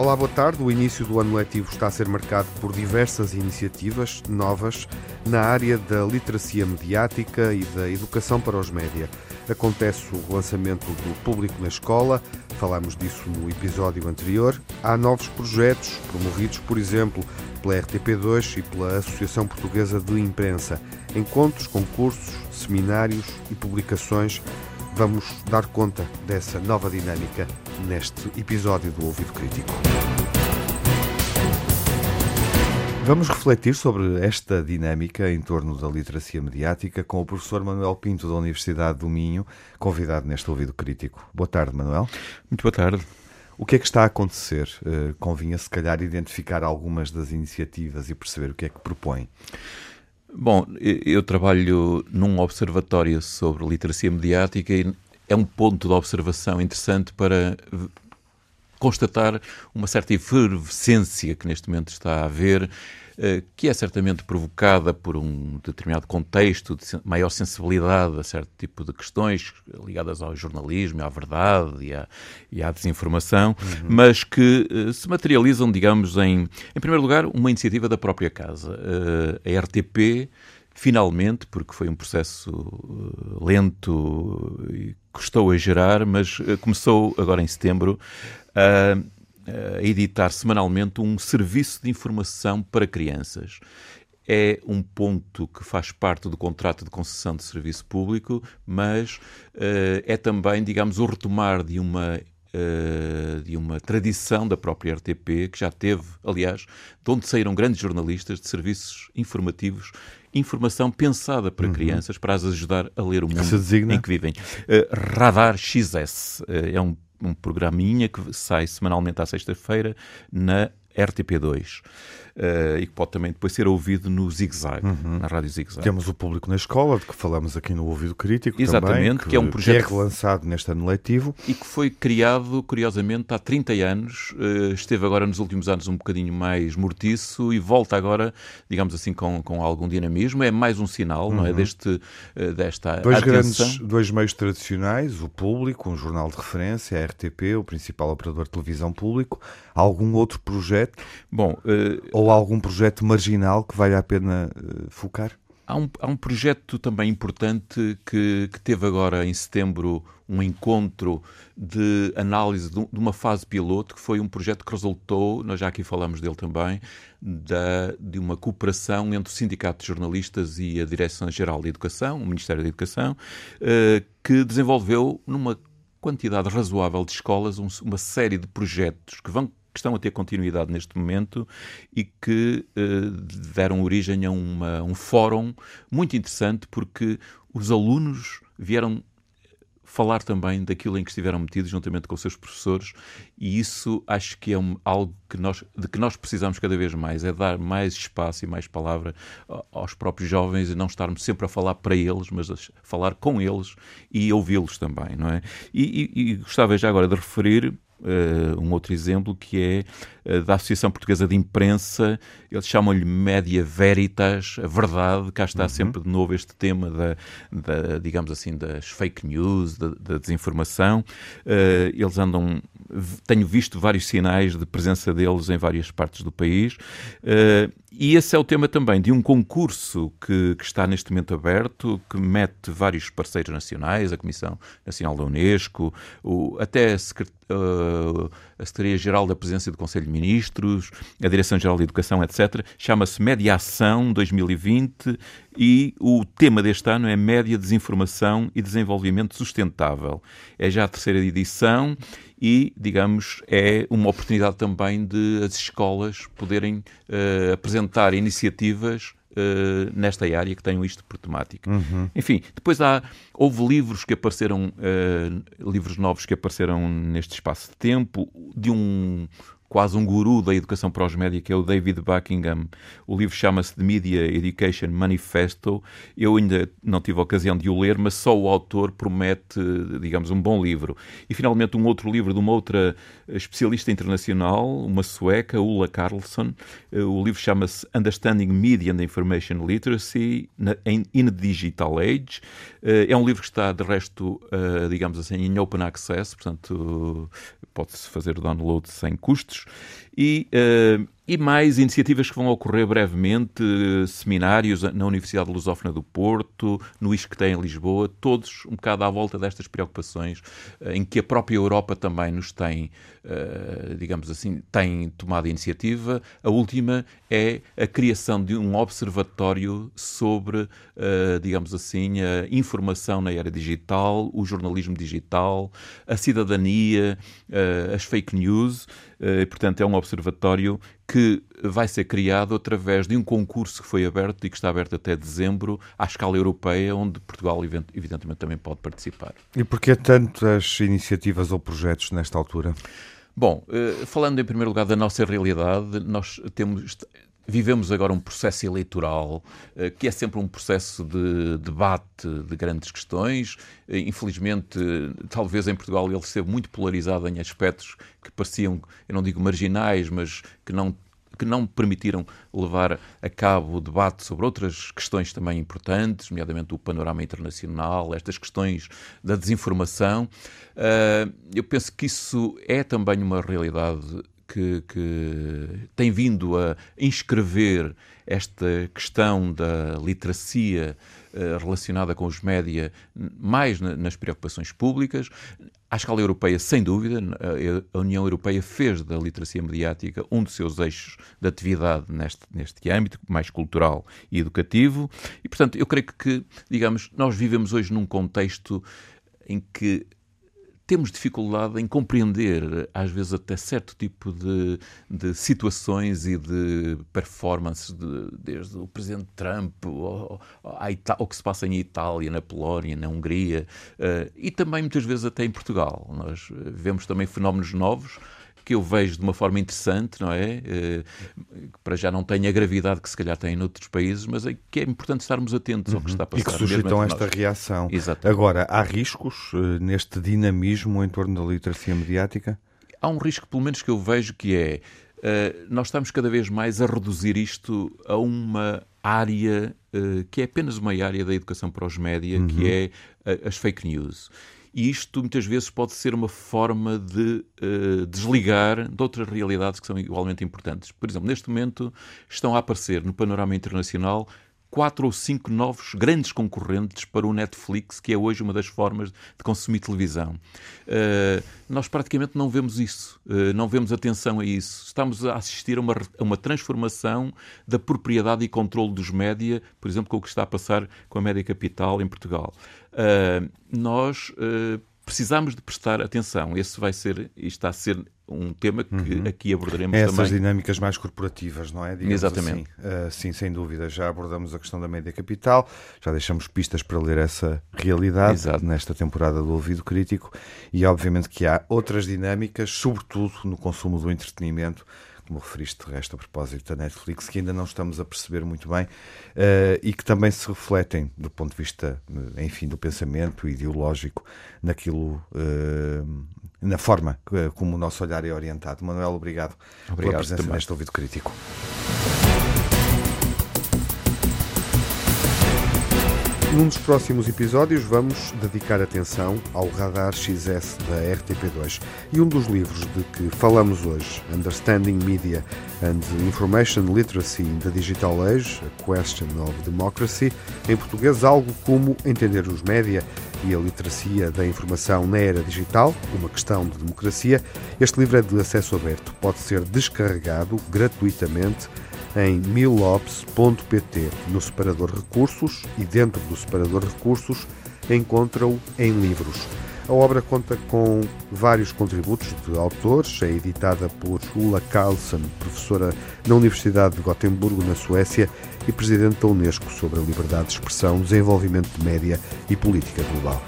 Olá, boa tarde. O início do ano letivo está a ser marcado por diversas iniciativas novas na área da literacia mediática e da educação para os média. Acontece o lançamento do público na escola, falámos disso no episódio anterior. Há novos projetos promovidos, por exemplo, pela RTP2 e pela Associação Portuguesa de Imprensa. Encontros, concursos, seminários e publicações. Vamos dar conta dessa nova dinâmica neste episódio do Ouvido Crítico. Vamos refletir sobre esta dinâmica em torno da literacia mediática com o professor Manuel Pinto da Universidade do Minho, convidado neste Ouvido Crítico. Boa tarde, Manuel. Muito boa tarde. O que é que está a acontecer? Uh, convinha, se calhar, identificar algumas das iniciativas e perceber o que é que propõe. Bom, eu trabalho num observatório sobre literacia mediática e é um ponto de observação interessante para constatar uma certa efervescência que neste momento está a haver, que é certamente provocada por um determinado contexto de maior sensibilidade a certo tipo de questões ligadas ao jornalismo, à verdade e à, e à desinformação, uhum. mas que eh, se materializam, digamos, em, em primeiro lugar, uma iniciativa da própria casa. Eh, a RTP finalmente, porque foi um processo lento e custou a gerar, mas começou agora em setembro a, a editar semanalmente um serviço de informação para crianças é um ponto que faz parte do contrato de concessão de serviço público, mas uh, é também, digamos, o retomar de uma uh, de uma tradição da própria RTP, que já teve, aliás, de onde saíram grandes jornalistas de serviços informativos, informação pensada para uhum. crianças, para as ajudar a ler o mundo em que vivem. Uh, Radar XS é um um programinha que sai semanalmente à sexta-feira na RTP2 uh, e que pode também depois ser ouvido no Zig Zag, uhum. na Rádio Zig Zag. Temos o Público na Escola, de que falamos aqui no Ouvido Crítico Exatamente, também, que, que, é um projeto que é relançado neste ano letivo. E que foi criado, curiosamente, há 30 anos, uh, esteve agora nos últimos anos um bocadinho mais mortiço e volta agora, digamos assim, com, com algum dinamismo. É mais um sinal, uhum. não é, uhum. deste, uh, desta dois atenção. Grandes, dois meios tradicionais, o Público, um jornal de referência, a RTP, o principal operador de televisão público. Algum outro projeto? Bom... Uh, ou algum projeto marginal que vale a pena uh, focar? Há um, há um projeto também importante que, que teve agora em setembro um encontro de análise de, uma fase piloto, que foi um projeto que resultou, nós já aqui falamos dele também, da, de uma cooperação entre o Sindicato de Jornalistas e a Direção-Geral de Educação, o Ministério da Educação, uh, que desenvolveu numa quantidade razoável de escolas um, uma série de projetos que vão estão a ter continuidade neste momento e que uh, deram origem a uma, um fórum muito interessante porque os alunos vieram falar também daquilo em que estiveram metidos juntamente com os seus professores e isso acho que é um, algo que nós, de que nós precisamos cada vez mais, é dar mais espaço e mais palavra aos próprios jovens e não estarmos sempre a falar para eles, mas a falar com eles e ouvi-los também, não é? E, e, e gostava já agora de referir Uh, um outro exemplo que é uh, da Associação Portuguesa de Imprensa, eles chamam-lhe Média Veritas, a verdade, cá está uhum. sempre de novo este tema da, da digamos assim, das fake news, da, da desinformação. Uh, eles andam, tenho visto vários sinais de presença deles em várias partes do país. E esse é o tema também de um concurso que, que, está neste momento aberto, que mete vários parceiros nacionais, a Comissão Nacional da Unesco, o, até a, uh, a Secretaria-Geral da Presidência do Conselho de Ministros, a Direção-Geral de Educação, etc. Chama-se Mediação 2020 e o tema deste ano é Média, Desinformação e Desenvolvimento Sustentável. É já a terceira edição e, digamos, é uma oportunidade também de as escolas poderem uh, apresentar iniciativas Uh, nesta área que tenham isto por temática. Uhum. Enfim, depois há, houve livros que apareceram, uh, livros novos que apareceram neste espaço de tempo, de um quase um guru da educação para os média, que é o David Buckingham. O livro chama-se The Media Education Manifesto. Eu ainda não tive a ocasião de o ler, mas só o autor promete, digamos, um bom livro. E finalmente um outro livro de uma outra especialista internacional, uma sueca, Ulla Carlsson. O livro chama-se Understanding Media and Information Literacy in a Digital Age. É um livro que está, de resto, eh, digamos assim, em open access, portanto, pode-se fazer o download sem custos. E, uh, e mais iniciativas que vão ocorrer brevemente, seminários na Universidade Lusófona do Porto, no ISCTE em Lisboa, todos um bocado à volta destas preocupações, uh, em que a própria Europa também nos tem, uh, digamos assim, tem tomado iniciativa. A última é a criação de um observatório sobre, digamos assim, a informação na era digital, o jornalismo digital, a cidadania, as fake news. Eh, portanto, é um observatório que vai ser criado através de um concurso que foi aberto e que está aberto até dezembro à escala europeia, onde Portugal, evidentemente, também pode participar. E porquê tantas iniciativas ou projetos nesta altura? Bom, eh, falando em primeiro lugar da nossa realidade, nós temos Vivemos agora um processo eleitoral eh, que é sempre um processo de debate de grandes questões. Eh, infelizmente, talvez em Portugal ele esteve muito polarizado em aspectos que pareciam, eu não digo marginais, mas que não que não permitiram levar a cabo o debate sobre outras questões também importantes, nomeadamente o panorama internacional, estas questões da desinformação. Eh, eu penso que isso é também uma realidade que, que tem vindo a inscrever esta questão da literacia uh, relacionada com os média mais na, nas preocupações públicas. À escala europeia, sem dúvida, a União Europeia fez da literacia mediática um dos seus eixos de atividade neste, neste âmbito, mais cultural e educativo. E, portanto, eu creio que, digamos, nós vivemos hoje num contexto em que temos dificuldade em compreender, às vezes, até certo tipo de, de situações e de performances, de, desde o presidente Trump ao, ao, que se passa em Itália, na Polónia, na Hungria, uh, e também muitas vezes até em Portugal. Nós vemos também fenómenos novos que eu vejo de uma forma interessante, não é? Eh, para já não tem a gravidade que se calhar tem noutros países, mas é que é importante estarmos atentos uhum. ao que está a passar. E que suscitam esta nós. reação. Exatamente. Agora, há riscos uh, neste dinamismo em torno da literacia mediática? Há um risco, pelo menos que eu vejo, que é uh, nós estamos cada vez mais a reduzir isto a uma área uh, que é apenas uma área da educação para os média, uhum. que é as fake news. E isto muitas vezes pode ser uma forma de uh, desligar de outras realidades que são igualmente importantes. Por exemplo, neste momento estão a aparecer no panorama internacional quatro ou cinco novos grandes concorrentes para o Netflix, que é hoje uma das formas de consumir televisão. Uh, nós praticamente não vemos isso, uh, não vemos atenção a isso. Estamos a assistir a uma, a uma transformação da propriedade e controle dos média, por exemplo, com o que está a passar com a Média Capital em Portugal. Uh, nós precisamos de prestar atenção. Esse vai ser e está a ser um tema que uhum. aqui abordaremos é também. Essas dinâmicas mais corporativas, não é? Digamos Exatamente. Assim. Uh, sim, sem dúvida. Já abordamos a questão da média capital, já deixamos pistas para ler essa realidade Exato. nesta temporada do Ouvido Crítico e, obviamente, que há outras dinâmicas, sobretudo no consumo do entretenimento como referiste de resto a propósito da Netflix, que ainda não estamos a perceber muito bem uh, e que também se refletem do ponto de vista, eh, enfim, do pensamento ideológico naquilo, uh, na forma como o nosso olhar é orientado. Manuel, obrigado, obrigado pela presença também. neste ouvido crítico. Num dos próximos episódios vamos dedicar atenção ao radar XS da RTP2 e um dos livros de que falamos hoje, Understanding Media and Information Literacy in the Digital Age, A Question of Democracy, em português algo como Entender os Média e a Literacia da Informação na Era Digital, uma questão de democracia. Este livro é de acesso aberto, pode ser descarregado gratuitamente em milops.pt no separador Recursos e dentro do separador Recursos encontra-o em livros. A obra conta com vários contributos de autores, é editada por Ulla Carlsen, professora na Universidade de Gotemburgo, na Suécia, e presidente da Unesco sobre a liberdade de expressão, desenvolvimento de média e política global.